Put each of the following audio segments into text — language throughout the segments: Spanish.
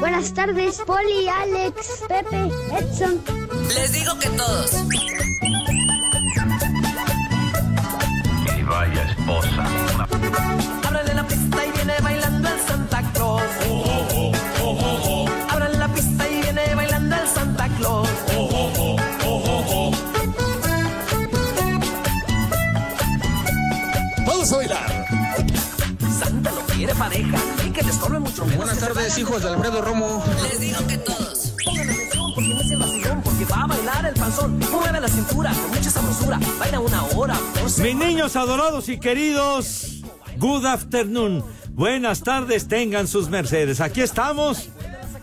Buenas tardes, Poli, Alex, Pepe, Edson. Les digo que todos. Y vaya esposa. Ábrale la pista y viene bailando el Santa Claus. Ábrale la pista y viene bailando el Santa Claus. Vamos a bailar. Quiere pareja y que les mucho menos. Buenas tardes, hijos de Alfredo Romo. Les digo que todos. Pongan atención porque no es el vacilón, porque va a bailar el panzón. Mueve la cintura con mucha sabrosura. Baila una hora Mis niños adorados y queridos, good afternoon. Buenas tardes, tengan sus mercedes. Aquí estamos.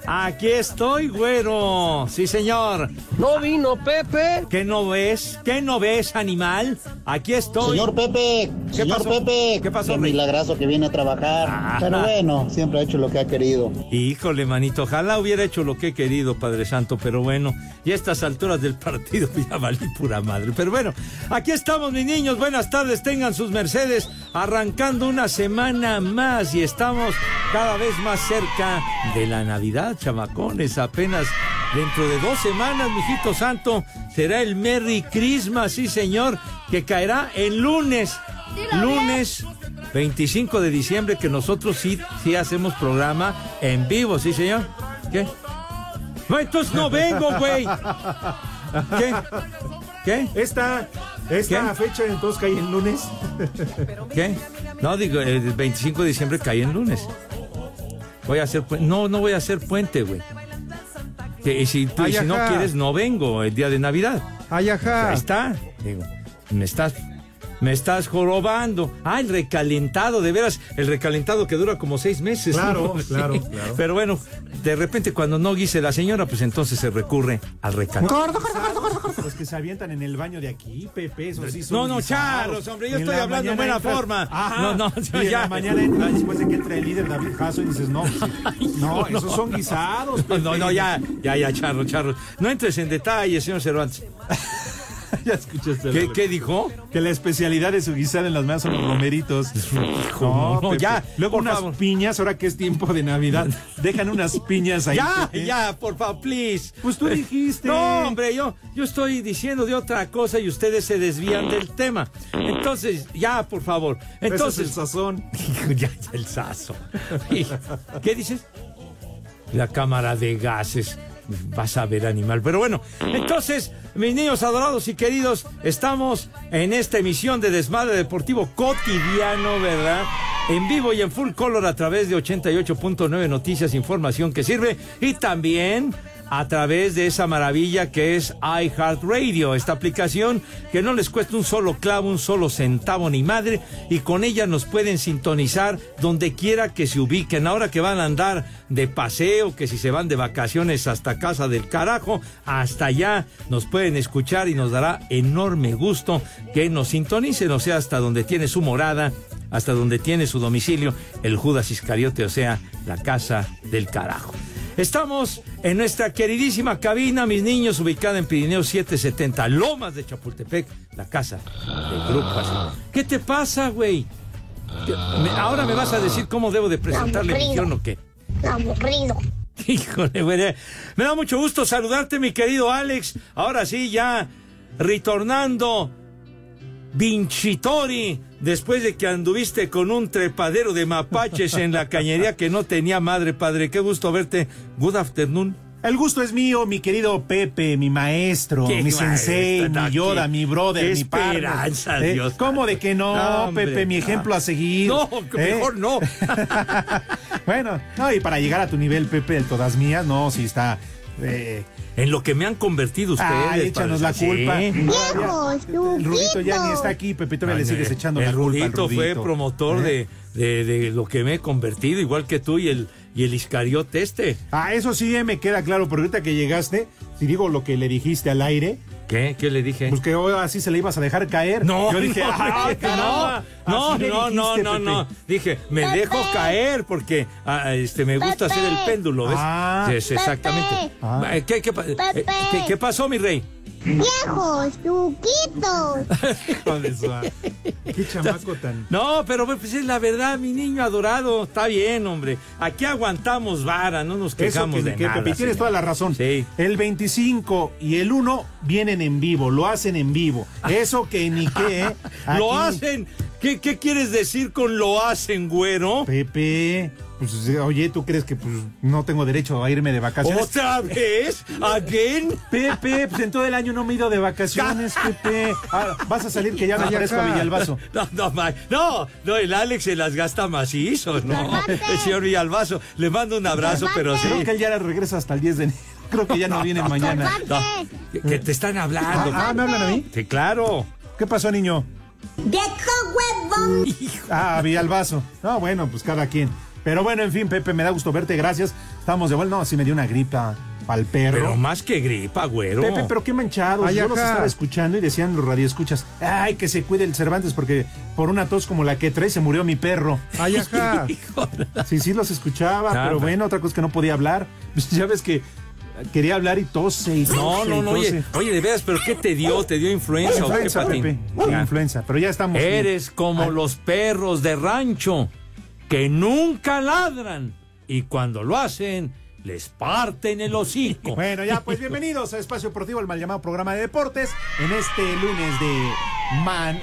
Aquí estoy, güero. Sí, señor. No vino Pepe. ¿Qué no ves? ¿Qué no ves, animal? Aquí estoy. Señor Pepe, ¿Qué señor pasó? Pepe, ¿Qué pasó, qué Rey? milagroso que viene a trabajar. Ah. Pero bueno, siempre ha hecho lo que ha querido. Híjole, manito, ojalá hubiera hecho lo que he querido, Padre Santo, pero bueno, y a estas alturas del partido ya valí pura madre. Pero bueno, aquí estamos, mis niños, buenas tardes, tengan sus mercedes, arrancando una semana más y estamos cada vez más cerca de la Navidad, chamacones, apenas dentro de dos semanas, mijito santo, será el Merry Christmas, sí señor, que caerá el lunes, lunes 25 de diciembre que nosotros sí, sí hacemos programa en vivo, ¿sí, señor? ¿Qué? No, entonces no vengo, güey. ¿Qué? ¿Qué? Esta, esta ¿Qué? fecha entonces cae el lunes. ¿Qué? No, digo, el 25 de diciembre cae en lunes. Voy a hacer puente. No, no voy a hacer puente, güey. Y si, tú, no quieres, no vengo el día de Navidad. Ay, ajá. Ahí está. Digo, me estás, me estás jorobando. Ah, el recalentado, de veras, el recalentado que dura como seis meses. Claro, ¿no? claro, claro. Pero bueno, de repente cuando no guise la señora, pues entonces se recurre al recalentado. Los que se avientan en el baño de aquí, Pepe, eso sí son No, no. Charlos, hombre, yo En estoy la hablando en buena forma. Ajá. No, no, yo y en ya. la mañana entra, después de que entra el líder David Jasso y dices, no, pues, no, esos son guisados. No, no, Pepe. no, ya, ya, ya, Charro, Charro. No entres en detalle, señor Cervantes. ya escuchaste. ¿Qué, dijo? Que la especialidad de su guisada en las manos son los romeritos. no, Pepe. ya, Luego unas favor. piñas, ahora que es tiempo de Navidad, dejan unas piñas ahí. Ya, ya, por favor, please. Pues tú dijiste. No, hombre, yo, yo estoy diciendo de otra cosa y ustedes se desvían del tema. Entonces, ya, por favor. Ese es el Entonces, sazón. ya, ya, el sazo. ¿Qué dices? La cámara de gases. Vas a ver, animal. Pero bueno, entonces, mis niños adorados y queridos, estamos en esta emisión de Desmadre Deportivo cotidiano, ¿verdad? En vivo y en full color a través de 88.9 Noticias, información que sirve. Y también a través de esa maravilla que es iHeartRadio, esta aplicación que no les cuesta un solo clavo, un solo centavo ni madre, y con ella nos pueden sintonizar donde quiera que se ubiquen. Ahora que van a andar de paseo, que si se van de vacaciones hasta casa del carajo, hasta allá nos pueden escuchar y nos dará enorme gusto que nos sintonicen, o sea, hasta donde tiene su morada hasta donde tiene su domicilio el Judas Iscariote, o sea, la casa del carajo. Estamos en nuestra queridísima cabina, mis niños, ubicada en Pirineo 770, Lomas de Chapultepec, la casa del grupo. ¿Qué te pasa, güey? ¿Qué- me- Ahora me vas a decir cómo debo de presentar la emisión o qué. Aburrido. Híjole, güey. Me da mucho gusto saludarte, mi querido Alex. Ahora sí, ya retornando Vincitori, después de que anduviste con un trepadero de mapaches en la cañería que no tenía madre, padre. Qué gusto verte. Good afternoon. El gusto es mío, mi querido Pepe, mi maestro, mi sensei, mi Yoda, qué- mi brother, qué mi esperanza, ¿Eh? Dios. ¿Cómo de que no, Hombre, Pepe, mi ejemplo a seguir? No, ¿Eh? mejor no. bueno, no, y para llegar a tu nivel, Pepe, el todas mías, no, sí está... eh, En lo que me han convertido ustedes. Ay, échanos la culpa. Sí. Viejos, el Rudito ya ni está aquí, Pepe, todavía le Ay, sigues el- echando el la culpa Rudito fue promotor ¿Eh? de, de, de lo que me he convertido, igual que tú y el, y el Iscariote este. Ah, eso sí eh, me queda claro, pero ahorita que llegaste, si digo lo que le dijiste al aire, ¿Qué? ¿Qué le dije? pues que hoy así se le ibas a dejar caer. No, Yo dije, no, ah, no, no, no, no, no. Dije, me Pepe. dejo caer porque ah, este, me gusta hacer el péndulo, ¿ves? Ah. Sí, exactamente. Eh, ¿Qué, qué, pa- eh, Pepe. ¿qué- qué pasó, mi rey? Viejos, su- Qué chamaco tan. No, pero pues es la verdad, mi niño adorado. Está bien, hombre. Aquí aguantamos vara, no nos Eso quejamos que, de que, nada. Pepe, tienes toda la razón. Sí. El 25 y el 1 vienen en vivo, lo hacen en vivo. Eso que ni qué, ¿eh? Lo hacen. ¿Qué, ¿Qué quieres decir con lo hacen, güero? Pepe, pues oye, ¿tú crees que pues, no tengo derecho a irme de vacaciones? ¿Otra vez? ¿Again? Pepe, pues en todo el año no me he ido de vacaciones, Pepe. Ah, vas a salir que ya me parezco a Villalbazo. No, no, ma- no, no, el Alex se las gasta macizo, ¿no? El señor Villalbazo, le mando un abrazo, pero sí. Creo que él ya regresa hasta el 10 de enero. Creo que ya no viene mañana. No, que, que te están hablando. Ah, ah, ¿me hablan a mí? Sí, claro. ¿Qué pasó, niño? Viejo huevón. Ah, Villalbazo. No, bueno, pues cada quien. Pero bueno, en fin, Pepe, me da gusto verte, gracias. Estamos de vuelta. No, sí me dio una gripa al perro. Pero más que gripa, güero. Pepe, pero qué manchados. Ay, Yo los estaba escuchando y decían los radioescuchas, ay, que se cuide el Cervantes porque por una tos como la que trae se murió mi perro. Ay, ajá. Sí, sí los escuchaba, pero pues. bueno, otra cosa es que no podía hablar. Ya ves que quería hablar y tose y No, tose no, y no, tose. oye, oye, de veras, pero ¿qué te dio? ¿Te dio influenza, o qué, Influenza? Pepe. Influenza, pero ya estamos. bien. Eres como Ay, los perros de rancho que nunca ladran y cuando lo hacen les parten el hocico. Bueno, ya, pues bienvenidos a Espacio Deportivo, el mal llamado programa de deportes, en este lunes de Man.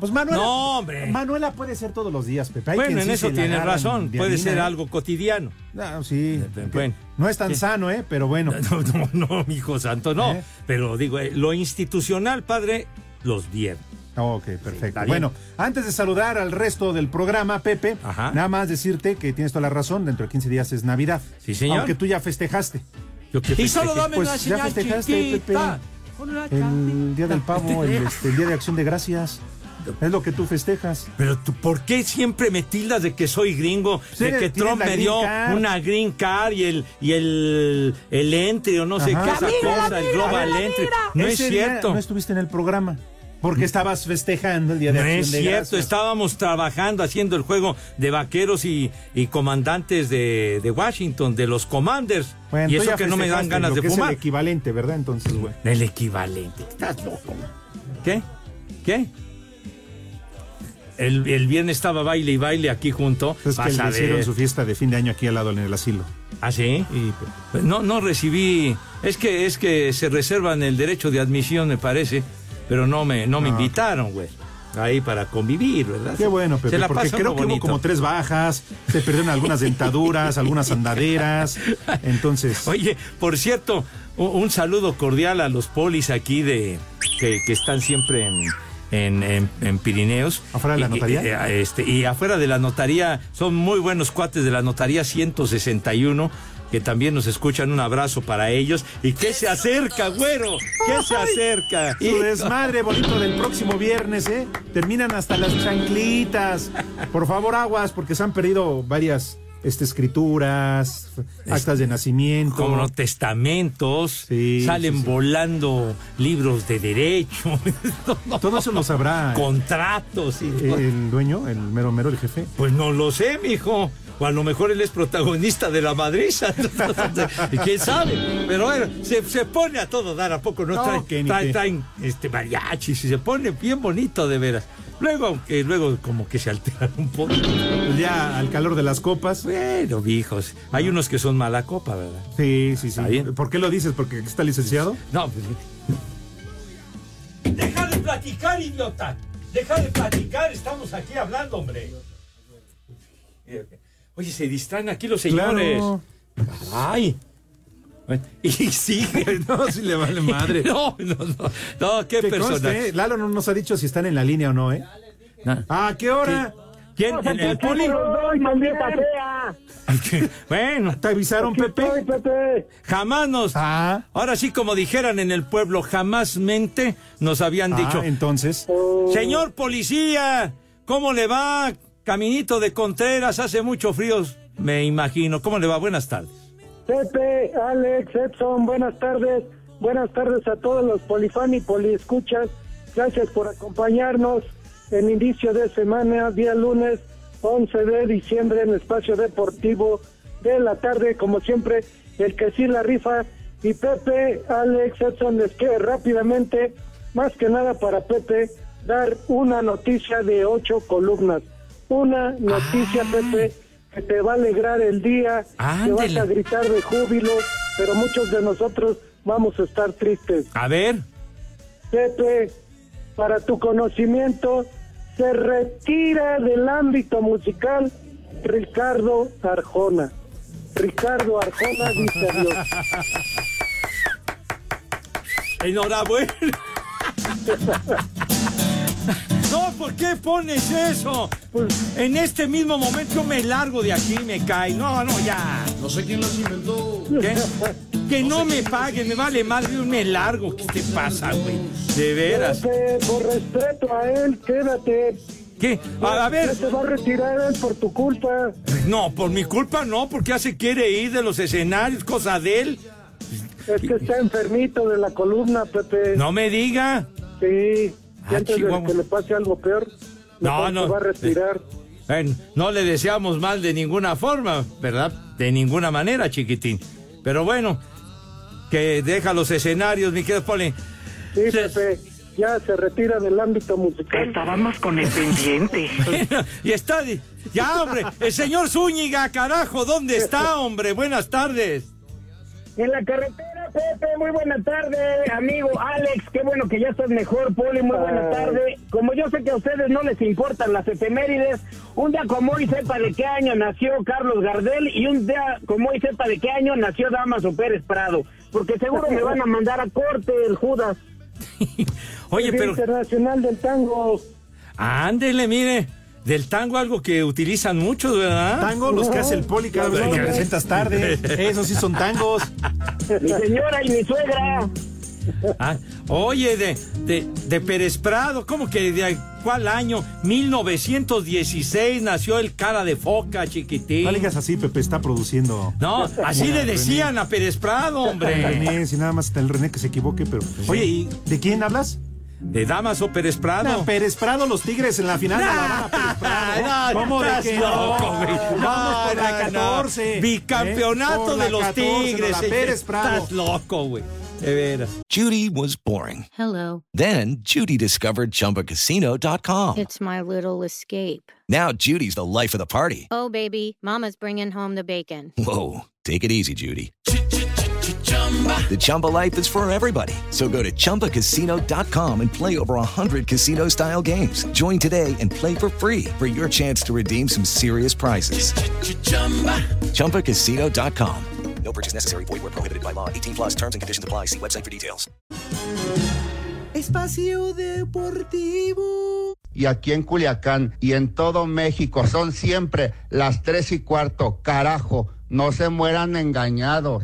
Pues Manuela. No, hombre. Manuela puede ser todos los días, Pepe. Hay bueno, en sí eso tienes razón, de puede ser ¿eh? algo cotidiano. No, sí. Bueno. No es tan sano, ¿eh? Pero bueno. No, no, no, mi hijo santo, no. ¿Eh? Pero digo, eh, lo institucional, padre, los viernes. Ok, perfecto. bueno, antes de saludar al resto del programa, Pepe, Ajá. nada más decirte que tienes toda la razón, dentro de 15 días es Navidad. Sí, señor. Aunque tú ya festejaste. Yo que Y festeje. solo dame Pues una ya señal festejaste, chiquita. El Día del Pavo, el, este, el Día de Acción de Gracias. Es lo que tú festejas. Pero tú, ¿por qué siempre me tildas de que soy gringo? De que Trump me dio card. una green card y el, y el, el entry o no sé qué esa mira, cosa, el mira, global la entry. mira. No es Ese cierto. No estuviste en el programa. Porque estabas festejando el Día de No Acción es de cierto, Gracias. estábamos trabajando haciendo el juego de vaqueros y, y comandantes de, de Washington, de los Commanders. Bueno, y eso que no me dan ganas de que Es fumar. el equivalente, ¿verdad? Entonces, güey. El equivalente. Estás loco. ¿Qué? ¿Qué? El, el viernes estaba baile y baile aquí junto. Es que le hicieron su fiesta de fin de año aquí al lado en el asilo. ¿Ah, sí? Y, Pues No, no recibí. Es que, es que se reservan el derecho de admisión, me parece. Pero no me, no me invitaron, güey. Ahí para convivir, ¿verdad? Qué bueno, Pepe, porque creo que hubo como tres bajas, se perdieron algunas dentaduras, algunas andaderas. Entonces, Oye, por cierto, un saludo cordial a los polis aquí de que, que están siempre en, en, en- en Pirineos. ¿Afuera de la notaría? Y, eh, este, y afuera de la notaría, son muy buenos cuates de la notaría 161 que también nos escuchan. Un abrazo para ellos. ¿Y qué se acerca, güero? ¿Qué se acerca? su desmadre bonito del próximo viernes, ¿eh? Terminan hasta las chanclitas. Por favor, aguas, porque se han perdido varias este, escrituras, actas de nacimiento. como testamentos, Sí, salen sí, sí. volando libros de derecho, Todo eso lo sabrá contratos y el dueño, el mero mero, el jefe. Pues no lo sé, mijo. O a lo mejor él es protagonista de la madriza. ¿Quién sabe? Pero bueno, se, se pone a todo dar. ¿A poco no, No, traen, que traen, este, mariachis y se pone bien bonito de veras? Luego, aunque luego como que se alteran un poco. Pues ya al calor de las copas. Bueno, hijos. Hay unos que son mala copa, ¿verdad? Sí, sí, sí. Bien. ¿Por qué lo dices? ¿Porque está licenciado? No, pues. Deja de platicar, idiota. Deja de platicar. Estamos aquí hablando, hombre. Oye, se distraen aquí los señores. Claro. Ay. Y sigue. No, si le vale madre. No, no, no. No, qué Que persona. conste. Lalo no nos ha dicho si están en la línea o no, ¿eh? ¿A qué hora? ¿Quién? ¿El, el poli? Bueno. ¿Te avisaron, Pepe? Jamás nos. Ahora sí, como dijeran en el pueblo, jamás mente nos habían Ah, dicho. entonces. Señor policía, ¿cómo le va? Caminito de Contreras, hace mucho frío, me imagino. ¿Cómo le va? Buenas tardes. Pepe, Alex, Edson, buenas tardes. Buenas tardes a todos los polifan y poliescuchas. Gracias por acompañarnos en inicio de semana, día lunes 11 de diciembre en Espacio Deportivo de la tarde. Como siempre, el que sí la rifa. Y Pepe, Alex, Edson, les quiero rápidamente, más que nada para Pepe, dar una noticia de ocho columnas. Una noticia, Pepe, que te va a alegrar el día, que vas a gritar de júbilo, pero muchos de nosotros vamos a estar tristes. A ver. Pepe, para tu conocimiento, se retira del ámbito musical Ricardo Arjona. Ricardo Arjona dice adiós. Enhorabuena. No, ¿por qué pones eso? En este mismo momento yo me largo de aquí, me cae. No, no, ya. No sé quién las inventó. ¿Qué? Que no me paguen, me vale madre, yo me largo. ¿Qué te pasa, güey? De veras. Pepe, por respeto a él, quédate. ¿Qué? A, a ver. Se va a retirar él por tu culpa. No, por mi culpa no, porque ya se quiere ir de los escenarios, cosa de él. Es que está enfermito de la columna, Pepe. No me diga. Sí, Ah, antes de que le pase algo peor, No, no. se va a retirar. Bueno, no le deseamos mal de ninguna forma, ¿verdad? De ninguna manera, chiquitín. Pero bueno, que deja los escenarios, mi querido Poli. Sí, Pepe, ya se retira del ámbito musical. Estábamos con el pendiente. y está. Ya, hombre, el señor Zúñiga, carajo, ¿dónde está, hombre? Buenas tardes. En la carretera, Pepe, muy buena tarde, amigo Alex, qué bueno que ya estás mejor, Poli, muy buena tarde. Como yo sé que a ustedes no les importan las efemérides, un día como hoy sepa de qué año nació Carlos Gardel y un día como hoy sepa de qué año nació Damaso Pérez Prado, porque seguro me van a mandar a corte el Judas. Oye, Día pero. Internacional del Tango. Ándele, mire. Del tango algo que utilizan muchos, ¿verdad? Tango, los que hace el poli cada vez que presentas tarde. Esos sí son tangos. Mi señora y mi suegra. Ah, oye, de, de, de Pérez Prado, ¿cómo que de cuál año? 1916 nació el cara de foca, chiquitín. No digas así, Pepe está produciendo. No, así le decían a Pérez Prado, hombre. René, si nada más está el René que se equivoque, pero. Oye, ¿y de quién hablas? De Damaso Pérez Prado. No, Pérez Prado, los Tigres en la final. de la Habana, Pérez Prado. No, ¿Cómo de que loco, no? güey. Vamos por la no, no. 14. Bicampeonato ¿eh? Por de la los 14, Tigres. la. Pérez Prado. Estás loco, güey. De veras. Judy was boring. Hello. Then Judy discovered ChumbaCasino.com. It's my little escape. Now Judy's the life of the party. Oh, baby, Mama's bringing home the bacon. Whoa, take it easy, Judy. The Chumba life is for everybody. So go to ChumbaCasino.com and play over 100 casino style games. Join today and play for free for your chance to redeem some serious prizes. ChumbaCasino.com. No purchase necessary. Void where prohibited by law. 18 plus terms and conditions apply. See website for details. Espacio Deportivo. Y aquí en Culiacán y en todo México son siempre las tres y cuarto. Carajo, no se mueran engañados.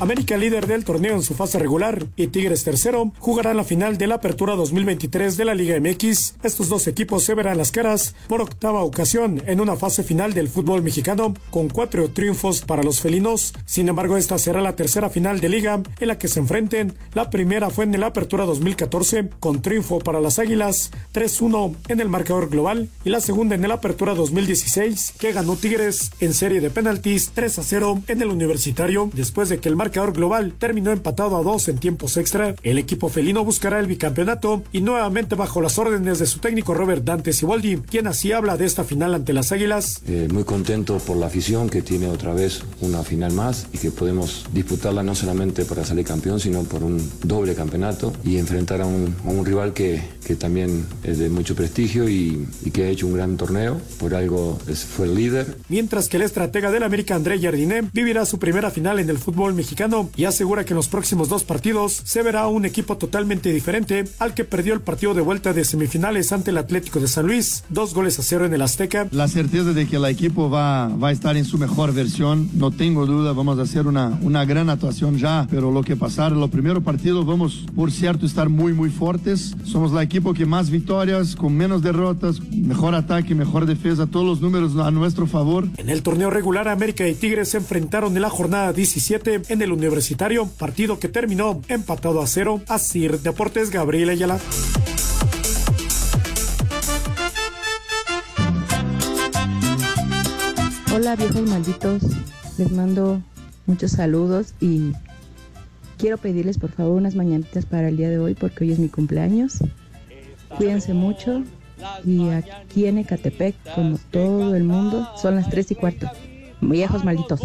América líder del torneo en su fase regular y Tigres tercero jugarán la final de la Apertura 2023 de la Liga MX. Estos dos equipos se verán las caras por octava ocasión en una fase final del fútbol mexicano con cuatro triunfos para los felinos. Sin embargo, esta será la tercera final de liga en la que se enfrenten. La primera fue en la Apertura 2014 con triunfo para las Águilas 3-1 en el marcador global y la segunda en la Apertura 2016 que ganó Tigres en serie de penaltis 3-0 en el universitario después de que el marcador marcador global terminó empatado a dos en tiempos extra. El equipo felino buscará el bicampeonato y nuevamente bajo las órdenes de su técnico Robert Dante Siboldi, quien así habla de esta final ante las Águilas. Eh, muy contento por la afición que tiene otra vez una final más y que podemos disputarla no solamente para salir campeón, sino por un doble campeonato y enfrentar a un, a un rival que, que, también es de mucho prestigio y, y, que ha hecho un gran torneo. Por algo fue el líder. Mientras que el estratega del América André Jardiné vivirá su primera final en el fútbol mexicano y asegura que en los próximos dos partidos se verá un equipo totalmente diferente al que perdió el partido de vuelta de semifinales ante el Atlético de San Luis, dos goles a cero en el Azteca. La certeza de que el equipo va, va a estar en su mejor versión, no tengo duda, vamos a hacer una, una gran actuación ya, pero lo que pasar, en los primeros partidos vamos, por cierto, estar muy, muy fuertes. Somos la equipo que más victorias, con menos derrotas, mejor ataque, mejor defensa, todos los números a nuestro favor. En el torneo regular, América y Tigres se enfrentaron en la jornada 17 en el Universitario, partido que terminó empatado a cero. Asir Deportes Gabriel Ayala. Hola viejos malditos, les mando muchos saludos y quiero pedirles por favor unas mañanitas para el día de hoy porque hoy es mi cumpleaños. Cuídense mucho y aquí en Ecatepec, como todo el mundo, son las tres y cuarto. Viejos malditos.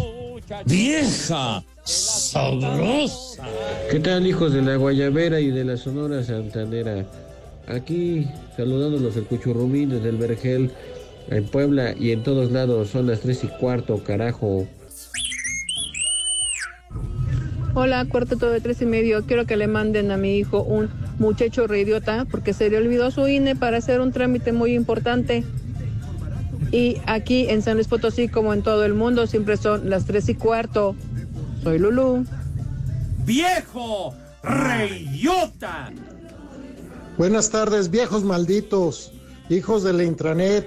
¡Vieja! ¡Sabrosa! ¿Qué tal, hijos de la Guayabera y de la Sonora Santanera? Aquí saludándolos el Cuchurrumín desde el Vergel, en Puebla y en todos lados. Son las tres y cuarto, carajo. Hola, cuarteto de tres y medio. Quiero que le manden a mi hijo un muchacho reidiota porque se le olvidó su INE para hacer un trámite muy importante. Y aquí en San Luis Potosí, como en todo el mundo, siempre son las tres y cuarto. Soy Lulú. ¡Viejo! ¡Reyota! Buenas tardes, viejos malditos, hijos de la intranet.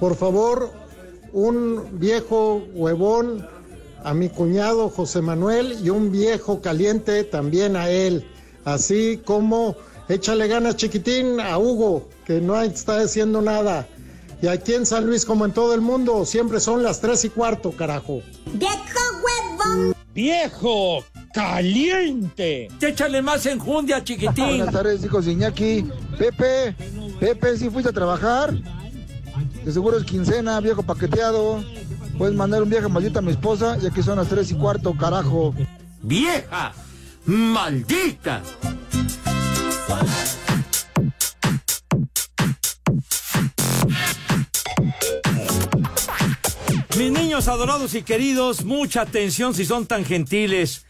Por favor, un viejo huevón a mi cuñado José Manuel y un viejo caliente también a él. Así como échale ganas chiquitín a Hugo, que no está haciendo nada. Y aquí en San Luis, como en todo el mundo, siempre son las tres y cuarto, carajo. ¡Viejo huevón! ¡Viejo caliente! Échale más enjundia, chiquitín. Buenas tardes, hijos de Iñaki. Pepe, Pepe, si fuiste a trabajar? De seguro es quincena, viejo paqueteado. Puedes mandar un viaje maldito a mi esposa y aquí son las tres y cuarto, carajo. ¡Vieja! ¡Maldita! Mis niños adorados y queridos, mucha atención si son tan gentiles.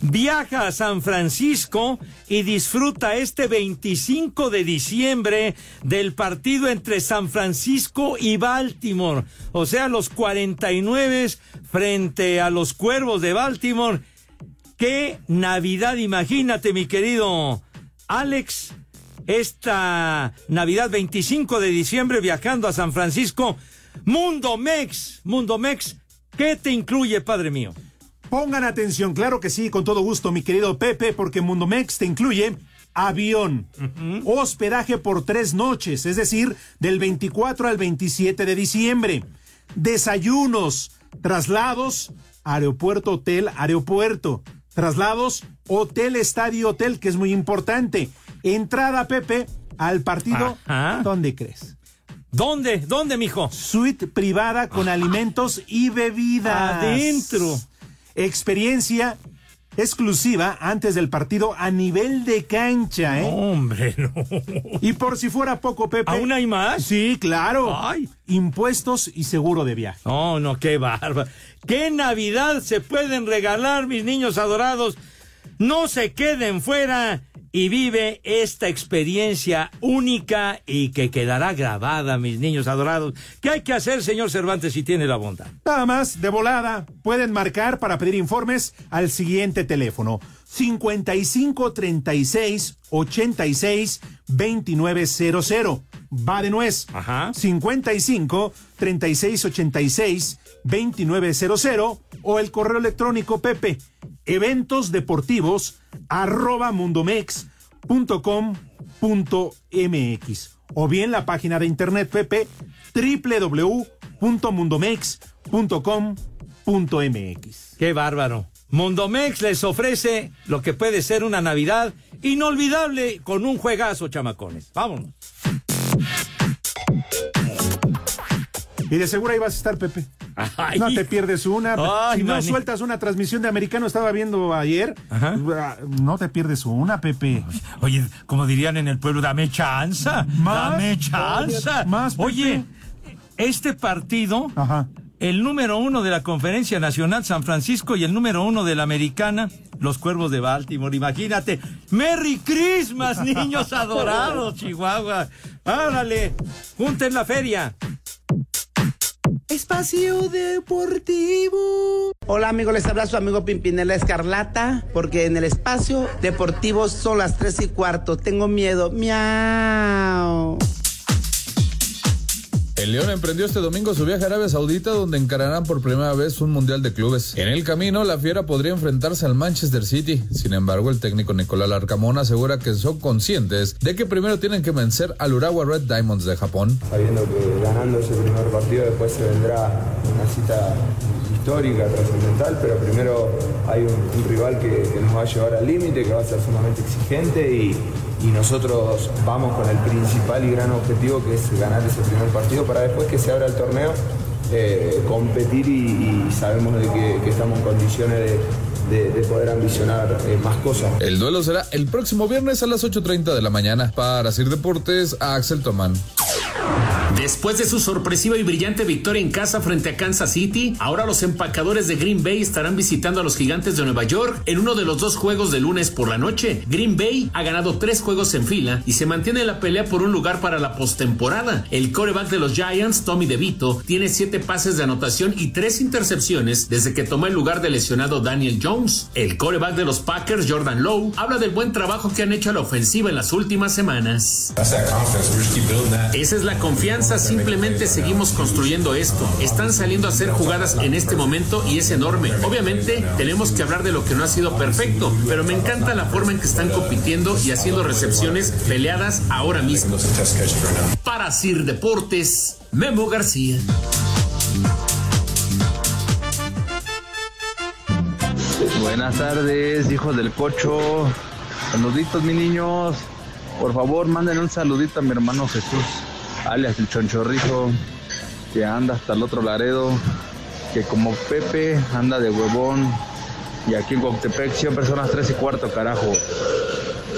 Viaja a San Francisco y disfruta este 25 de diciembre del partido entre San Francisco y Baltimore. O sea, los 49 frente a los Cuervos de Baltimore. ¡Qué Navidad! Imagínate, mi querido Alex. Esta Navidad 25 de diciembre viajando a San Francisco. Mundo Mex, Mundo Mex, ¿qué te incluye, padre mío? Pongan atención, claro que sí, con todo gusto, mi querido Pepe, porque Mundo Mex te incluye avión, uh -huh. hospedaje por tres noches, es decir, del 24 al 27 de diciembre, desayunos, traslados, aeropuerto, hotel, aeropuerto, traslados, hotel, estadio, hotel, que es muy importante, entrada, Pepe, al partido, Ajá. ¿dónde crees? ¿Dónde? ¿Dónde, mijo? Suite privada con alimentos y bebidas. Adentro. Experiencia exclusiva antes del partido a nivel de cancha, ¿eh? No, hombre, no. Y por si fuera poco, Pepe. ¿Aún hay más? Sí, claro. Ay. Impuestos y seguro de viaje. No, no, qué bárbaro. ¿Qué Navidad se pueden regalar, mis niños adorados? No se queden fuera y vive esta experiencia única y que quedará grabada, mis niños adorados. ¿Qué hay que hacer, señor Cervantes, si tiene la bondad? Nada más, de volada, pueden marcar para pedir informes al siguiente teléfono. 55 36 86 2900. Va de nuez. Ajá. 55 36 86 2900 o el correo electrónico Pepe eventos deportivos arroba mundomex.com.mx o bien la página de internet Pepe www.mundomex.com.mx. Qué bárbaro. Mundomex les ofrece lo que puede ser una Navidad inolvidable con un juegazo, chamacones. Vámonos. Y de seguro ahí vas a estar, Pepe. Ay. No te pierdes una. Ay, si no sueltas una transmisión de americano, estaba viendo ayer. Ajá. No te pierdes una, Pepe. Oye, como dirían en el pueblo, dame chanza. Más. Dame chanza. Más, Pepe. Oye, este partido, Ajá. el número uno de la Conferencia Nacional San Francisco y el número uno de la Americana, los Cuervos de Baltimore. Imagínate. ¡Merry Christmas, niños adorados, Chihuahua! ¡Árale! ¡Junten la feria! Espacio Deportivo. Hola amigos, les habla su amigo Pimpinela Escarlata, porque en el espacio deportivo son las tres y cuarto. Tengo miedo. Miau. El León emprendió este domingo su viaje a Arabia Saudita donde encararán por primera vez un Mundial de Clubes. En el camino, la Fiera podría enfrentarse al Manchester City. Sin embargo, el técnico Nicolás Larcamón asegura que son conscientes de que primero tienen que vencer al Urawa Red Diamonds de Japón. sabiendo que ganando ese primer partido después se vendrá una cita histórica, trascendental, pero primero hay un, rival que nos va a llevar al límite, que va a ser sumamente exigente y, y nosotros vamos con el principal y gran objetivo que es ganar ese primer partido para después que se abra el torneo, eh, competir y, sabemos de que, estamos en condiciones de poder ambicionar eh, más cosas. El duelo será el próximo viernes a las 8.30 de la mañana. Para Sir Deportes, Axel Tomán. Después de su sorpresiva y brillante victoria en casa frente a Kansas City, ahora los empacadores de Green Bay estarán visitando a los gigantes de Nueva York en uno de los dos juegos de lunes por la noche. Green Bay ha ganado tres juegos en fila y se mantiene en la pelea por un lugar para la postemporada. El coreback de los Giants, Tommy DeVito, tiene siete pases de anotación y tres intercepciones desde que tomó el lugar del lesionado Daniel Jones. El coreback de los Packers, Jordan Lowe, habla del buen trabajo que han hecho a la ofensiva en las últimas semanas. Esa es la confianza, simplemente seguimos construyendo esto. Están saliendo a hacer jugadas en este momento y es enorme. Obviamente tenemos que hablar de lo que no ha sido perfecto, pero me encanta la forma en que están compitiendo y haciendo recepciones peleadas ahora mismo. Para Sir Deportes, Memo García. Buenas tardes, hijos del cocho. Saluditos, mis niños. Por favor, manden un saludito a mi hermano Jesús, alias el Chonchorrizo, que anda hasta el otro Laredo, que como Pepe anda de huevón. Y aquí en Coctepec siempre son las 3 y cuarto, carajo.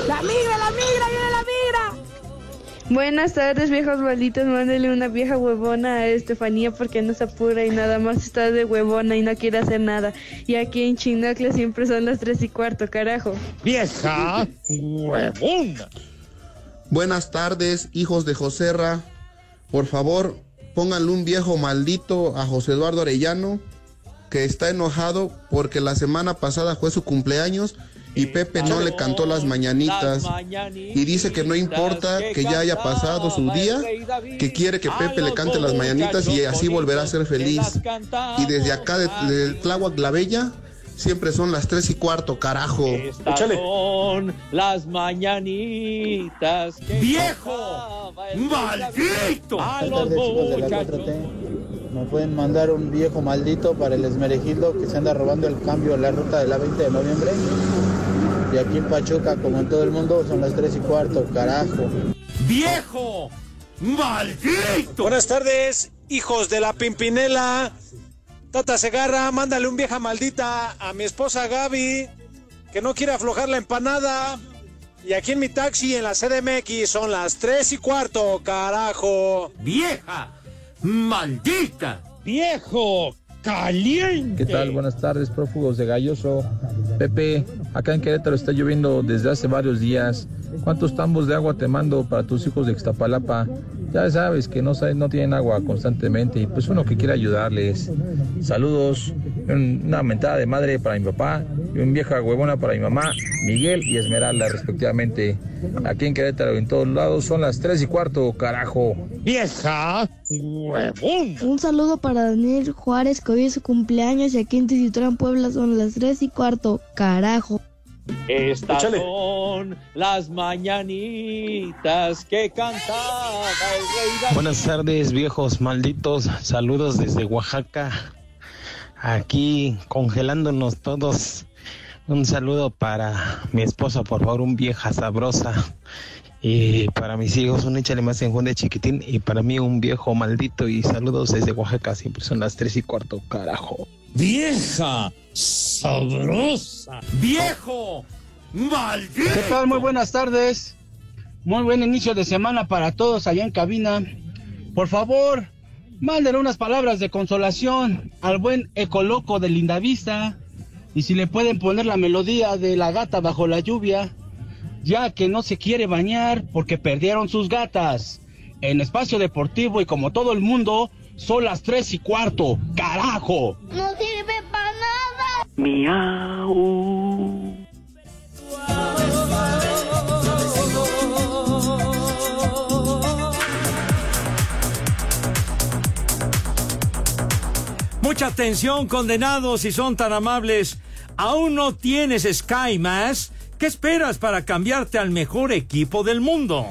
¡La migra, la migra, viene la migra! Buenas tardes, viejos malditos. Mándele una vieja huevona a Estefanía porque no se apura y nada más está de huevona y no quiere hacer nada. Y aquí en Chinacla siempre son las tres y cuarto, carajo. Vieja huevona. Buenas tardes, hijos de Joserra. Por favor, pónganle un viejo maldito a José Eduardo Arellano, que está enojado porque la semana pasada fue su cumpleaños y Pepe no le cantó las mañanitas. Y dice que no importa que ya haya pasado su día, que quiere que Pepe le cante las mañanitas y así volverá a ser feliz. Y desde acá, de, de Tláhuac la Bella, siempre son las tres y cuarto, carajo. Estas son las mañanitas. que ¡Viejo! ¡Maldito! A Buenas los tardes, chicos de la muchachos. 4T. ¿Me pueden mandar un viejo maldito para el esmerejildo que se anda robando el cambio en la ruta de la 20 de noviembre? Y aquí en Pachuca, como en todo el mundo, son las 3 y cuarto, carajo. ¡Viejo! ¡Maldito! Buenas tardes, hijos de la Pimpinela. Tata Segarra, mándale un vieja maldita a mi esposa Gaby, que no quiere aflojar la empanada. Y aquí en mi taxi, en la CDMX, son las 3 y cuarto, carajo. ¡Vieja! ¡Maldita! Viejo caliente. ¿Qué tal? Buenas tardes, prófugos de Galloso. Pepe, acá en Querétaro está lloviendo desde hace varios días. ¿Cuántos tambos de agua te mando para tus hijos de Ixtapalapa? Ya sabes que no, saben- no tienen agua constantemente y pues uno que quiere ayudarles. Saludos, un- una mentada de madre para mi papá y un vieja huevona para mi mamá, Miguel y Esmeralda respectivamente. Aquí en Querétaro, en todos lados, son las 3 y cuarto, carajo. Vieja huevona. Un saludo para Daniel Juárez, que hoy es su cumpleaños y aquí en Tizitlán, Puebla, son las 3 y cuarto. Carajo. Estas Échale. son las mañanitas que cantaba el rey David. Buenas tardes, viejos malditos. Saludos desde Oaxaca. aquí congelándonos todos. Un saludo para mi esposa, por favor, un vieja sabrosa. Y para mis hijos, un échale más en de chiquitín. Y para mí, un viejo maldito. Y saludos desde Oaxaca, siempre son las tres y cuarto, carajo. ¡Vieja sabrosa! ¡Viejo maldito! ¿Qué tal? Muy buenas tardes. Muy buen inicio de semana para todos allá en cabina. Por favor, mándenle unas palabras de consolación al buen Ecoloco de Lindavista. Y si le pueden poner la melodía de la gata bajo la lluvia, ya que no se quiere bañar porque perdieron sus gatas. En espacio deportivo y como todo el mundo, son las tres y cuarto. ¡Carajo! No sirve para nada. Miau. Mucha atención, condenados, si son tan amables. ¿Aún no tienes Sky Más? ¿Qué esperas para cambiarte al mejor equipo del mundo?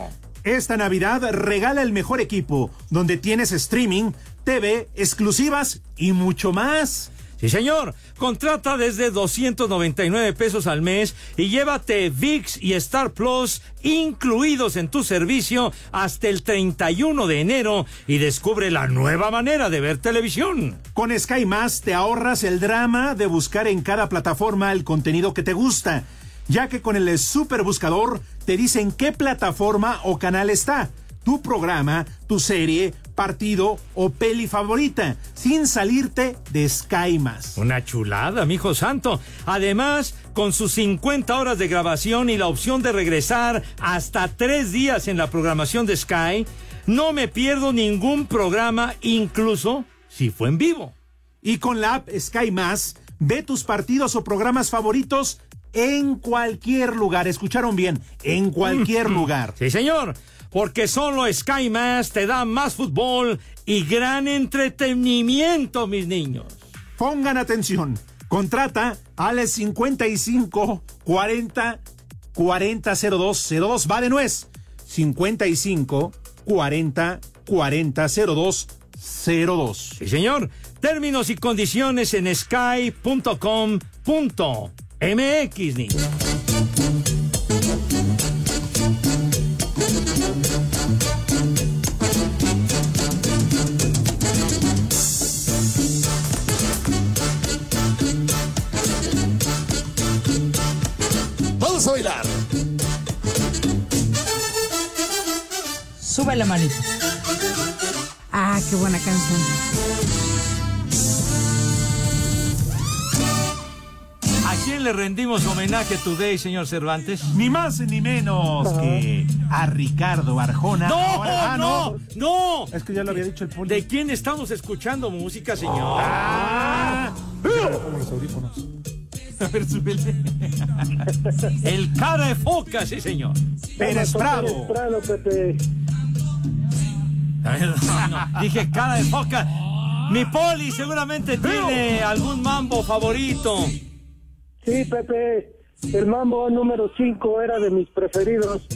Esta Navidad regala el mejor equipo, donde tienes streaming, TV, exclusivas y mucho más. Sí, señor. Contrata desde 299 pesos al mes y llévate VIX y Star Plus incluidos en tu servicio hasta el 31 de enero y descubre la nueva manera de ver televisión. Con Sky Más te ahorras el drama de buscar en cada plataforma el contenido que te gusta, ya que con el super buscador te dicen qué plataforma o canal está, tu programa, tu serie, partido o peli favorita, sin salirte de Sky Más. Una chulada, mijo santo. Además, con sus 50 horas de grabación y la opción de regresar hasta tres días en la programación de Sky, no me pierdo ningún programa, incluso si fue en vivo. Y con la app Sky Más, ve tus partidos o programas favoritos en cualquier lugar. Escucharon bien, en cualquier lugar. Sí, señor. Porque solo Sky Más te da más fútbol y gran entretenimiento, mis niños. Pongan atención. Contrata al 55 40 40 02 02 va de nuez. 55 40 40 02 02. Sí, señor. Términos y condiciones en sky.com.mx, niños. Vamos a bailar. Sube la manita. Ah, qué buena canción. Quién le rendimos homenaje today, señor Cervantes? Ni más ni menos que a Ricardo Arjona. ¡No, Ahora- ah, no, no! Es que ya lo había dicho el poli. ¿De quién estamos escuchando música, señor? Ah. los audífonos. A ver, súbele. El cara de foca, sí, señor. Pérez Prado. Prado, Pepe. A ver, no, no, Dije cara de foca. Mi poli seguramente tiene algún mambo favorito. Sí, Pepe. El mambo número 5 era de mis preferidos.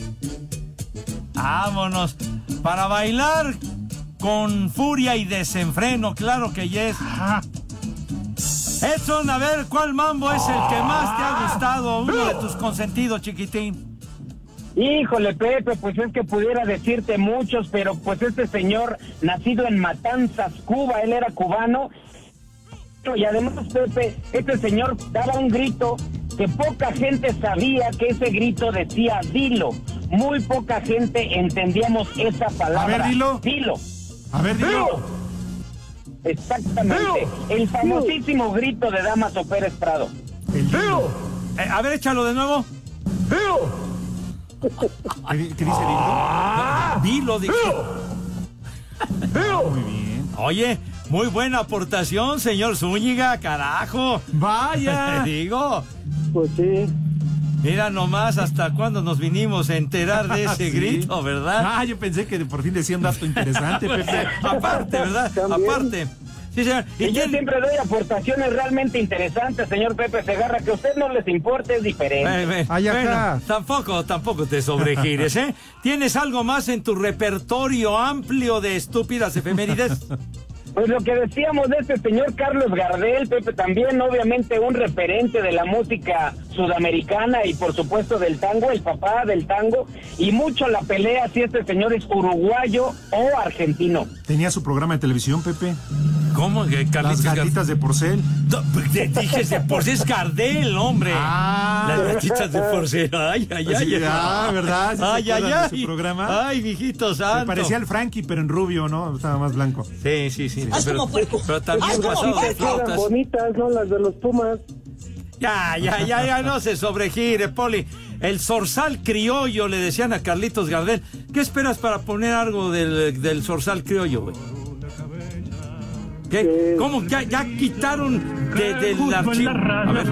Vámonos. Para bailar con furia y desenfreno, claro que yes. Edson, a ver, ¿cuál mambo es el que más te ha gustado? Uno de tus consentidos, chiquitín. Híjole, Pepe, pues es que pudiera decirte muchos, pero pues este señor, nacido en Matanzas, Cuba, él era cubano. Y además, Pepe, este señor daba un grito que poca gente sabía que ese grito decía dilo. Muy poca gente entendíamos esa palabra. A ver, dilo. Dilo. A ver, dilo. Exactamente. El famosísimo grito de Damaso Pérez Prado. Eh, a ver, échalo de nuevo. ¿Qué, qué dice Dilo? Dilo, dije. Muy bien. Oye, muy buena aportación, señor Zúñiga, carajo. Vaya. Te digo. Pues sí. Mira nomás hasta cuándo nos vinimos a enterar de ese Sí. grito, ¿verdad? Ah, yo pensé que por fin decía un dato interesante, Pepe. Aparte, ¿verdad? También. Aparte. Sí, señor. Y yo siempre doy aportaciones realmente interesantes, señor Pepe Segarra, que a usted no les importe, es diferente. Eh, eh, bueno, tampoco, tampoco te sobregires, ¿eh? ¿Tienes algo más en tu repertorio amplio de estúpidas efemérides? Pues lo que decíamos de este señor Carlos Gardel, Pepe, también obviamente un referente de la música sudamericana y por supuesto del tango, el papá del tango, y mucho la pelea si este señor es uruguayo o argentino. Tenía su programa de televisión, Pepe. ¿Cómo? que Las gatitas de porcel. No, Te dije de porcel es Gardel, hombre. Ah. Las gatitas de porcel. Ay, ay, ay. Sí, ah, ¿verdad? ¿Sí Ay, ay, ay. su programa? Ay, mijito santo. Se parecía al Frankie, pero en rubio, ¿no? Estaba más blanco. Sí, sí, sí. Haz Pero, como puerco. pero también Haz como puerco. Bonitas, ¿no? Las de los Pumas. Ya, ya, ya, ya, no se sobregire, Poli. El zorzal criollo, le decían a Carlitos Gardel. ¿Qué esperas para poner algo del, del zorzal criollo, güey? ¿Qué? ¿Cómo? Ya, ya quitaron de- del archivo. A ver.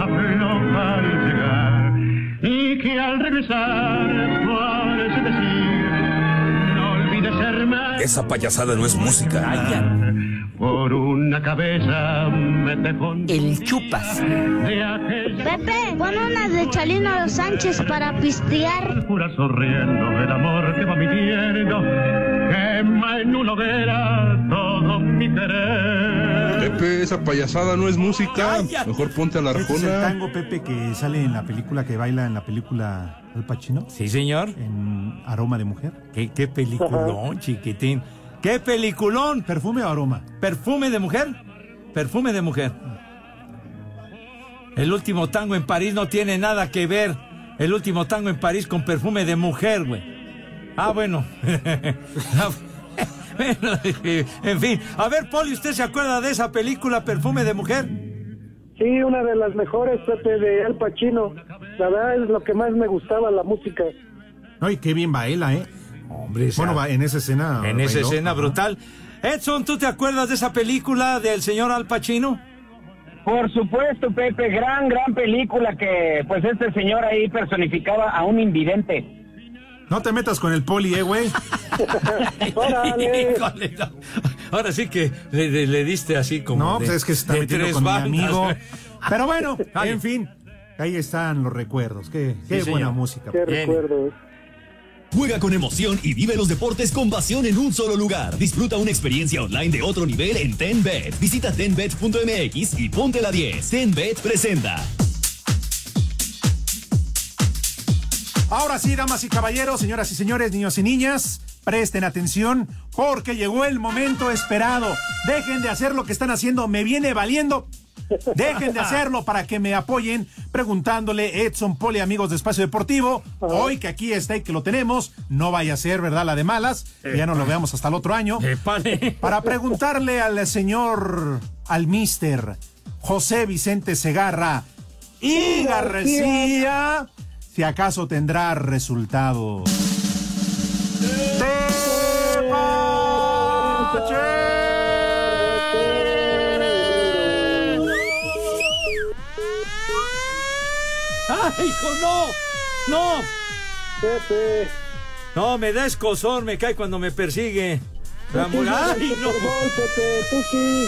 y que al regresar parece decir no olvides ser más Esa payasada no es música. Por una cabeza me dejó El chupas. Pepe, pon una de Chalino Sánchez para pistear. jura sonriendo el amor que va midiendo quema en una hoguera todo mi querer Pepe, esa payasada no es música. Mejor ponte a la Este es el arjona. tango, Pepe, que sale en la película, que baila en la película Al Pacino. Sí, señor. En Aroma de Mujer. ¿Qué, qué peliculón, chiquitín? ¿Qué peliculón? ¿Perfume o aroma? ¿Perfume de mujer? Perfume de mujer. El último tango en París no tiene nada que ver. El último tango en París con perfume de mujer, güey. Ah, bueno. Bueno, en fin. A ver, Poli, ¿usted se acuerda de esa película Perfume de mujer? Sí, una de las mejores, Pepe, de Al Pacino. La verdad es lo que más me gustaba, la música. Ay, qué bien baila, ¿eh? Hombre, Bueno, va, en esa escena. En esa bailó. escena Ajá. brutal. Edson, ¿tú te acuerdas de esa película del señor Al Pacino? Por supuesto, Pepe, gran, gran película que pues este señor ahí personificaba a un invidente. No te metas con el poli, eh, güey. Híjole, no. Ahora sí que le, le- le diste así como. No, de- pues es que se está de metiendo tres con bandas, mi amigo. güey. Pero bueno, en fin. Ahí están los recuerdos. Qué, Sí, qué señor. buena música. Qué recuerdo. Juega con emoción y vive los deportes con pasión en un solo lugar. Disfruta una experiencia online de otro nivel en TenBet. Visita tenbet.mx y ponte la 10. TenBet presenta. Ahora sí, damas y caballeros, señoras y señores, niños y niñas, presten atención porque llegó el momento esperado. Dejen de hacer lo que están haciendo, me viene valiendo. Dejen de hacerlo para que me apoyen preguntándole Edson Poli, amigos de Espacio Deportivo. Hoy que aquí está y que lo tenemos, no vaya a ser, ¿verdad? La de malas. Ya no lo veamos hasta el otro año. Para preguntarle al señor, al mister José Vicente Segarra y García, si acaso tendrá resultados. ¡Ay, hijo, no! ¡No! Pepe. No, me da escosor, me cae cuando me persigue. ¡Ay, no! Pepe, tú sí.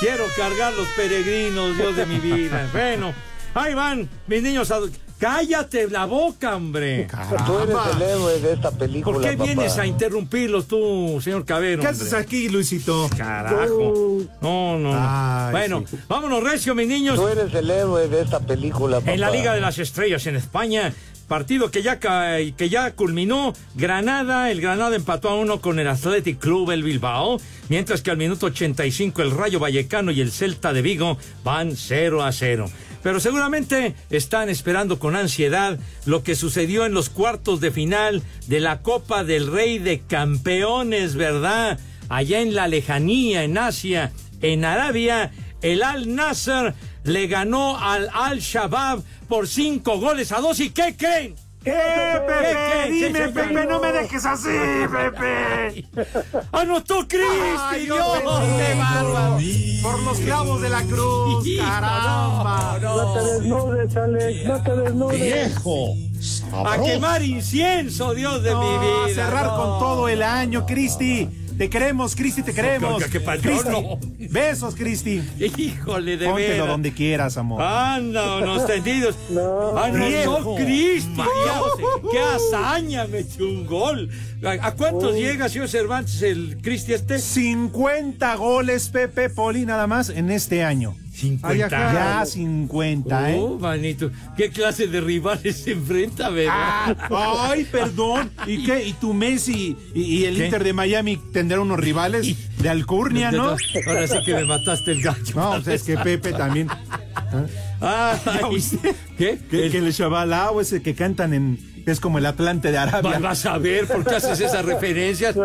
Quiero cargar los peregrinos, Dios de mi vida. Bueno, ahí van, mis niños. adu- Cállate la boca, hombre. Tú eres el héroe de esta película, ¿Por qué papá. vienes a interrumpirlos tú, señor Cabero? ¿Qué haces aquí, Luisito? Carajo. No, no. Ay, bueno, sí. vámonos, Recio, mis niños. Tú eres el héroe de esta película, papá. En la Liga de las Estrellas en España, partido que ya, que ya culminó, Granada, el Granada empató a uno con el Athletic Club el Bilbao, mientras que al minuto 85 el Rayo Vallecano y el Celta de Vigo van 0 a 0. Pero seguramente están esperando con ansiedad lo que sucedió en los cuartos de final de la Copa del Rey de Campeones, ¿verdad? Allá en la lejanía, en Asia, en Arabia, el Al Nasser le ganó al Al Shabaab por cinco goles a dos. ¿Y qué creen? ¿Qué, Pepe? Dime, Pepe, no me dejes así, Pepe. ¡Anotó Cristi, Ay, Dios! yo pensé, ¡Qué bárbaro! Por los clavos de la cruz, caramba. No te desnudes, Alex, no te desnudes. Viejo. ¡A quemar incienso, Dios de No, mi a vida! cerrar no. con todo el año, Cristi. Te queremos, Cristi, te queremos. ¿Qué- qué pasó? Cristi, No. Besos, Cristi. Híjole, de Póntelo veras. donde quieras, amor. Anda, unos tendidos. Ah, no, no, Cristi. ya, ¡Qué hazaña! Me echó un gol. ¿A, a cuántos llega, señor Cervantes, el Cristi este? 50 goles, Pepe Poli, nada más en este año. 50. Ya 50, ¿eh? Oh, manito. ¿Qué clase de rivales se enfrenta, verdad? Ah, ay, perdón. ¿Y qué? ¿Y tu Messi y, y el ¿Qué? Inter de Miami tendrán unos rivales de alcurnia, no? Ahora sí que me mataste el gallo. No, pues es que Pepe también. Ah, ¿Ya oíste? ¿Qué? Que, que el Shabalao ese que cantan en. Es como el Atlante de Arabia. Va- Vas a ver por qué haces esas referencias.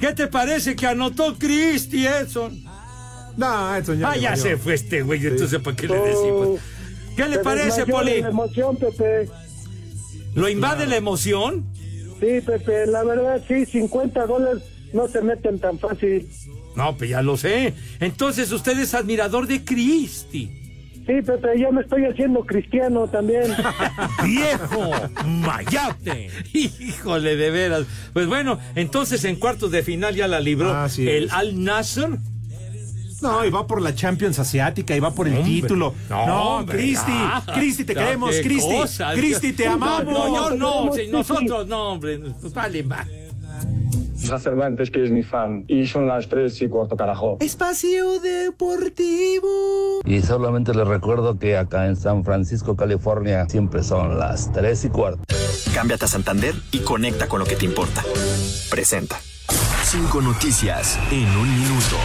¿Qué te parece que anotó Cristi Edson? No, Edson ya Ah, ya se fue este güey, entonces ¿para qué le decimos? ¿Qué le parece, Poli? la emoción, Pepe. ¿Lo invade la emoción? Sí, Pepe, la verdad, sí, 50 goles no se meten tan fácil. No, pues ya lo sé. Entonces usted es admirador de Cristi. Sí, Pepe, ya me estoy haciendo cristiano también. ¡Viejo! ¡Mayate! Híjole, de veras. Pues bueno, entonces en cuartos de final ya la libró el es. Al Nasser. No, y va por la Champions Asiática, y va por el Hombre. título. No, No, Cristi, ah, Cristi, te no, queremos, Cristi. Cristi, te No, amamos. No, yo no, nosotros no, hombre. Vale, va. Cervantes, que es mi fan. Y son las tres y cuarto, carajo. Espacio Deportivo. Y solamente les recuerdo que acá en San Francisco, California, siempre son las 3 y cuarto. Cámbiate a Santander y conecta con lo que te importa. Presenta. Cinco noticias en un minuto.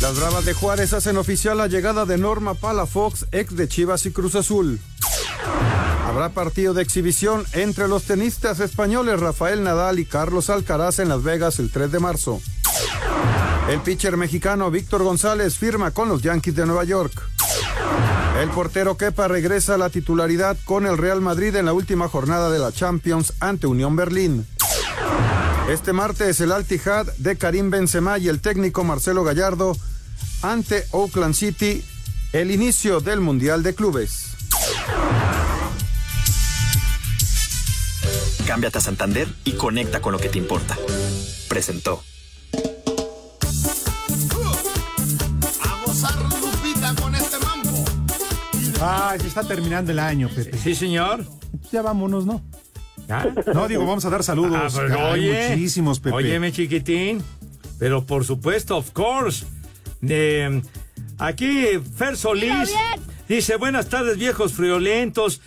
Las Bravas de Juárez hacen oficial la llegada de Norma Palafox, ex de Chivas y Cruz Azul. Habrá partido de exhibición entre los tenistas españoles Rafael Nadal y Carlos Alcaraz en Las Vegas el 3 de marzo. El pitcher mexicano Víctor González firma con los Yankees de Nueva York. El portero Kepa regresa a la titularidad con el Real Madrid en la última jornada de la Champions ante Unión Berlín. Este martes el Altihad de Karim Benzema y el técnico Marcelo Gallardo ante Oakland City el inicio del Mundial de Clubes. Cámbiate a Santander y conecta con lo que te importa. Presentó. A gozar Lupita con este mambo. Ay, se está terminando el año, Pepe. Sí, señor. Ya vámonos, ¿no? ¿Ya? No, digo, vamos a dar saludos. Ah, pues, Hay oye, muchísimos, Pepe. Óyeme, chiquitín. Pero por supuesto, of course. Eh, aquí, Fer Solís dice: Buenas tardes, viejos friolentos.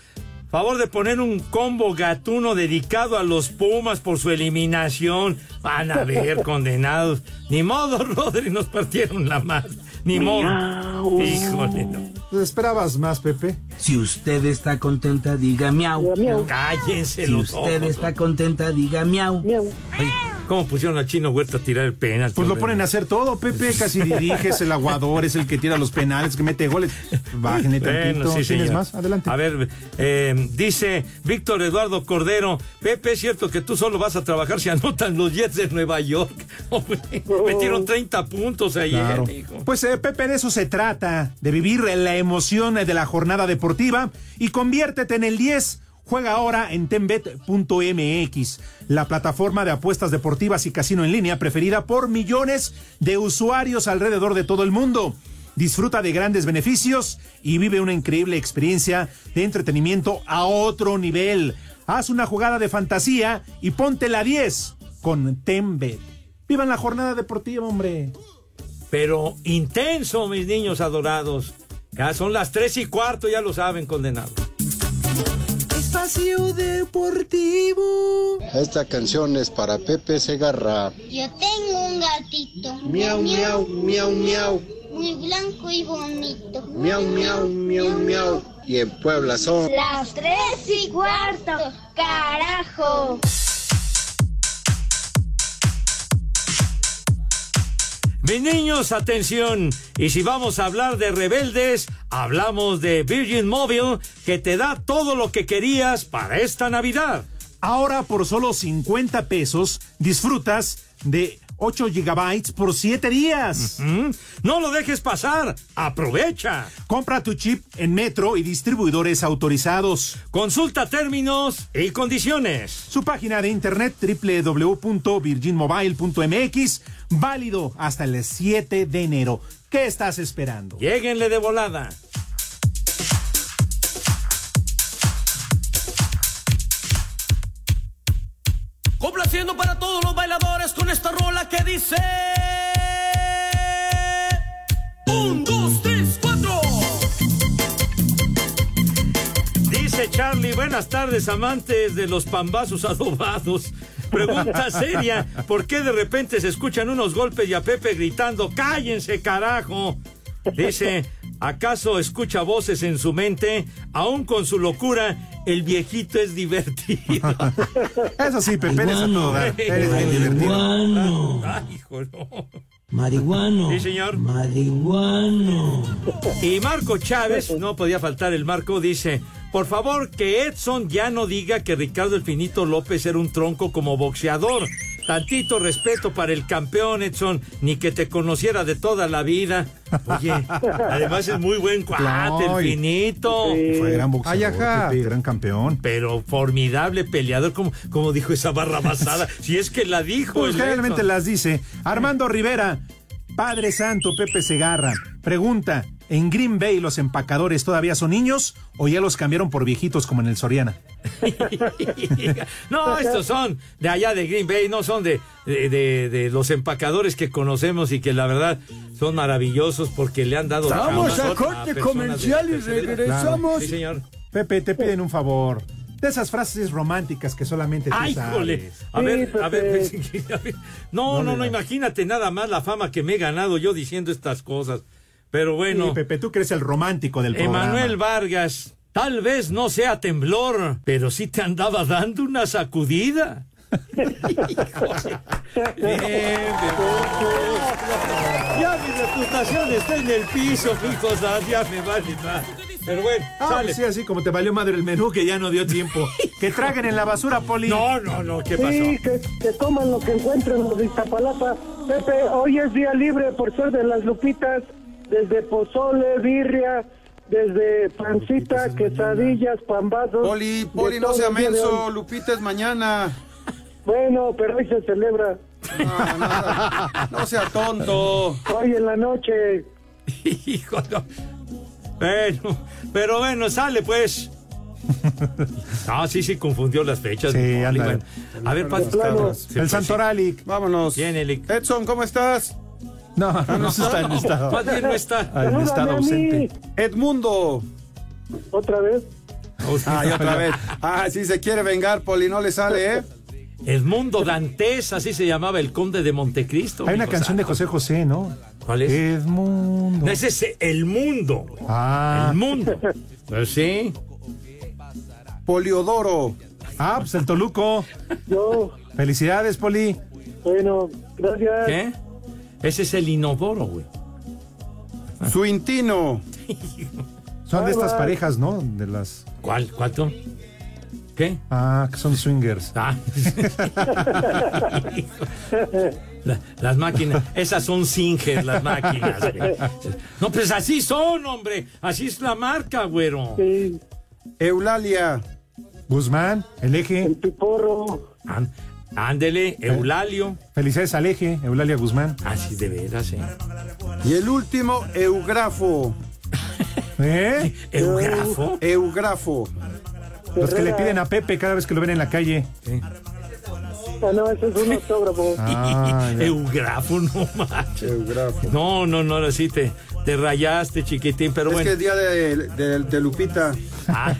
Favor de poner un combo gatuno dedicado a los Pumas por su eliminación. Van a ver, condenados. Ni modo, Rodri, nos partieron la madre. Ni modo. Híjole, no. ¿Esperabas más, Pepe? Si usted está contenta, diga miau. Cállense Si los usted ojos. está contenta, diga miau. Oye, ¿Cómo pusieron a Chino Huerta a tirar el penal? Pues lo ponen a hacer todo, Pepe. Casi dirige, es el aguador, es el que tira los penales, que mete goles. Bájenle tantito. Bueno, sí, ¿Tienes señor. más? Adelante. A ver, eh, dice Víctor Eduardo Cordero, Pepe, es cierto que tú solo vas a trabajar si anotan los Jets de Nueva York. Hombre, metieron 30 puntos ayer, Claro. Pues eh, Pepe, de eso se trata, de vivir la emoción de la jornada deportiva y conviértete en el 10. Juega ahora en tenbet.mx, la plataforma de apuestas deportivas y casino en línea preferida por millones de usuarios alrededor de todo el mundo. Disfruta de grandes beneficios y vive una increíble experiencia de entretenimiento a otro nivel. Haz una jugada de fantasía y ponte la 10 con Tenbet. Vivan la jornada deportiva, hombre. Pero intenso, mis niños adorados. Ya son las tres y cuarto, ya lo saben, condenados. Espacio Deportivo. Esta canción es para Pepe Segarra. Yo tengo un gatito. Miau, miau, miau, miau. Muy blanco y bonito. Miau, miau, miau, miau. Y en Puebla son. Las tres y cuarto. Carajo. Mis niños, atención. Y si vamos a hablar de rebeldes, hablamos de Virgin Mobile, que te da todo lo que querías para esta Navidad. Ahora por solo 50 pesos disfrutas de 8 gigabytes por 7 días. No lo dejes pasar. Aprovecha. Compra tu chip en Metro y distribuidores autorizados. Consulta términos y condiciones. Su página de internet www.virginmobile.mx, válido hasta el 7 de enero. ¿Qué estás esperando? Lléguenle de volada. Complaciendo para todos los bailadores con esta rola que dice. Un, dos, tres, cuatro. Dice Charlie, buenas tardes, amantes de los pambazos adobados. Pregunta seria, ¿por qué de repente se escuchan unos golpes y a Pepe gritando, cállense carajo? Dice, ¿acaso escucha voces en su mente? Aún con su locura, el viejito es divertido. Eso sí, Pepe, eres a todo dar. Eres bien divertido. Ay, hijo, no. Marihuano. Sí, señor. Marihuano. Y Marco Chávez, no podía faltar el Marco, dice, por favor que Edson ya no diga que Ricardo el Finito López era un tronco como boxeador. Tantito respeto para el campeón, Edson, ni que te conociera de toda la vida. Oye, además es muy buen cuate, el. Finito. Fue gran boxeador, Ay, gran campeón. Pero formidable peleador, como, como dijo esa barra basada. si es que la dijo. Pues generalmente Edson. las dice. Armando Rivera, Padre Santo Pepe Segarra, pregunta, ¿en Green Bay los empacadores todavía son niños o ya los cambiaron por viejitos como en el Soriana? No, estos son de allá de Green Bay, no son de, de, de- de los empacadores que conocemos y que la verdad son maravillosos porque le han dado... Vamos a a corte comercial y regresamos. Sí, señor. Pepe, te piden un favor. De esas frases románticas que solamente tú ¡Ay, sabes. jole! A ver, a ver, a ver. No, no, no, imagínate nada más la fama que me he ganado yo diciendo estas cosas. Pero bueno. Sí, Pepe, tú que eres el romántico del programa. Emanuel Vargas, tal vez no sea temblor, pero sí te andaba dando una sacudida. Bien, ya mi reputación está en el piso, hijos, ya me vale más. Pero bueno, Ah, sale. pues sí, así como te valió madre el menú que ya no dio tiempo. que traguen en la basura, Poli. No, no, no, ¿qué Sí, que, que coman lo que encuentren los de Iztapalapa. Pepe, hoy es día libre por ser de las lupitas, desde pozole, birria, desde pancita, quesadillas, pambazos. Poli, Poli, no sea menso. Lupita es mañana. Bueno, pero hoy se celebra. No, nada. No sea tonto. Hoy en la noche. Hijo, no. Bueno, pero bueno, sale pues. Ah, sí, sí, confundió las fechas. Sí, anda. A ver, Pat, Plano. sí, El pues, Santorali. Vámonos. Bien, Elic. Edson, ¿cómo estás? No, no, no está en estado. Más bien no está. En estado ausente. Edmundo. ¿Otra vez? Ah, y otra vez. Ah, sí se quiere vengar, Poli, no le sale, ¿eh? Edmundo Dantes, así se llamaba el conde de Montecristo. Hay una canción de. José José, ¿no? ¿Cuál es? Edmundo. No, ese es el mundo. Ah. El mundo. Pues sí. Poliodoro. Ah, pues el Toluco. Yo. Felicidades, Poli. Bueno, gracias. ¿Qué? Ese es el inodoro, güey. Suintino. Son de estas parejas, ¿no? De las. ¿Cuál? ¿Cuánto? ¿Qué? Ah, que son swingers. Ah. La- las máquinas, esas son Singer, las máquinas. güey. No, pues así son, hombre. Así es la marca, güero. Sí, Eulalia. Guzmán, el eje. el piporro. Án- Ándele, Eulalio. Felicidades al eje, Eulalia Guzmán. Así de veras, ¿eh? Y el último, Eugrafo. ¿Eh? ¿Eugrafo? Eugrafo. Los que le piden a Pepe cada vez que lo ven en la calle. Ah, no, ese es un autógrafo. Ah. Eugrafo, no manches. Eugrafo. No, no, no, ahora sí te, te rayaste, chiquitín, pero es bueno. que es día de, de- de Lupita. Ah,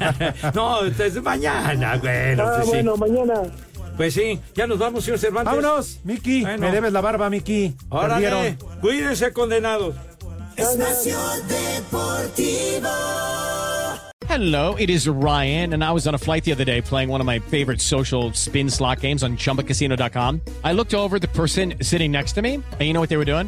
no, es mañana, bueno. Ah, pues, sí. bueno, mañana. Pues sí, ya nos vamos, señor Cervantes. Vámonos, Miki. Bueno. Me debes la barba, Miki. Órale, cuídense, condenados. Espacio Deportivo. Hello, it is Ryan, and I was on a flight the other day playing one of my favorite social spin slot games on chumbacasino.com. I looked over at the person sitting next to me, and you know what they were doing?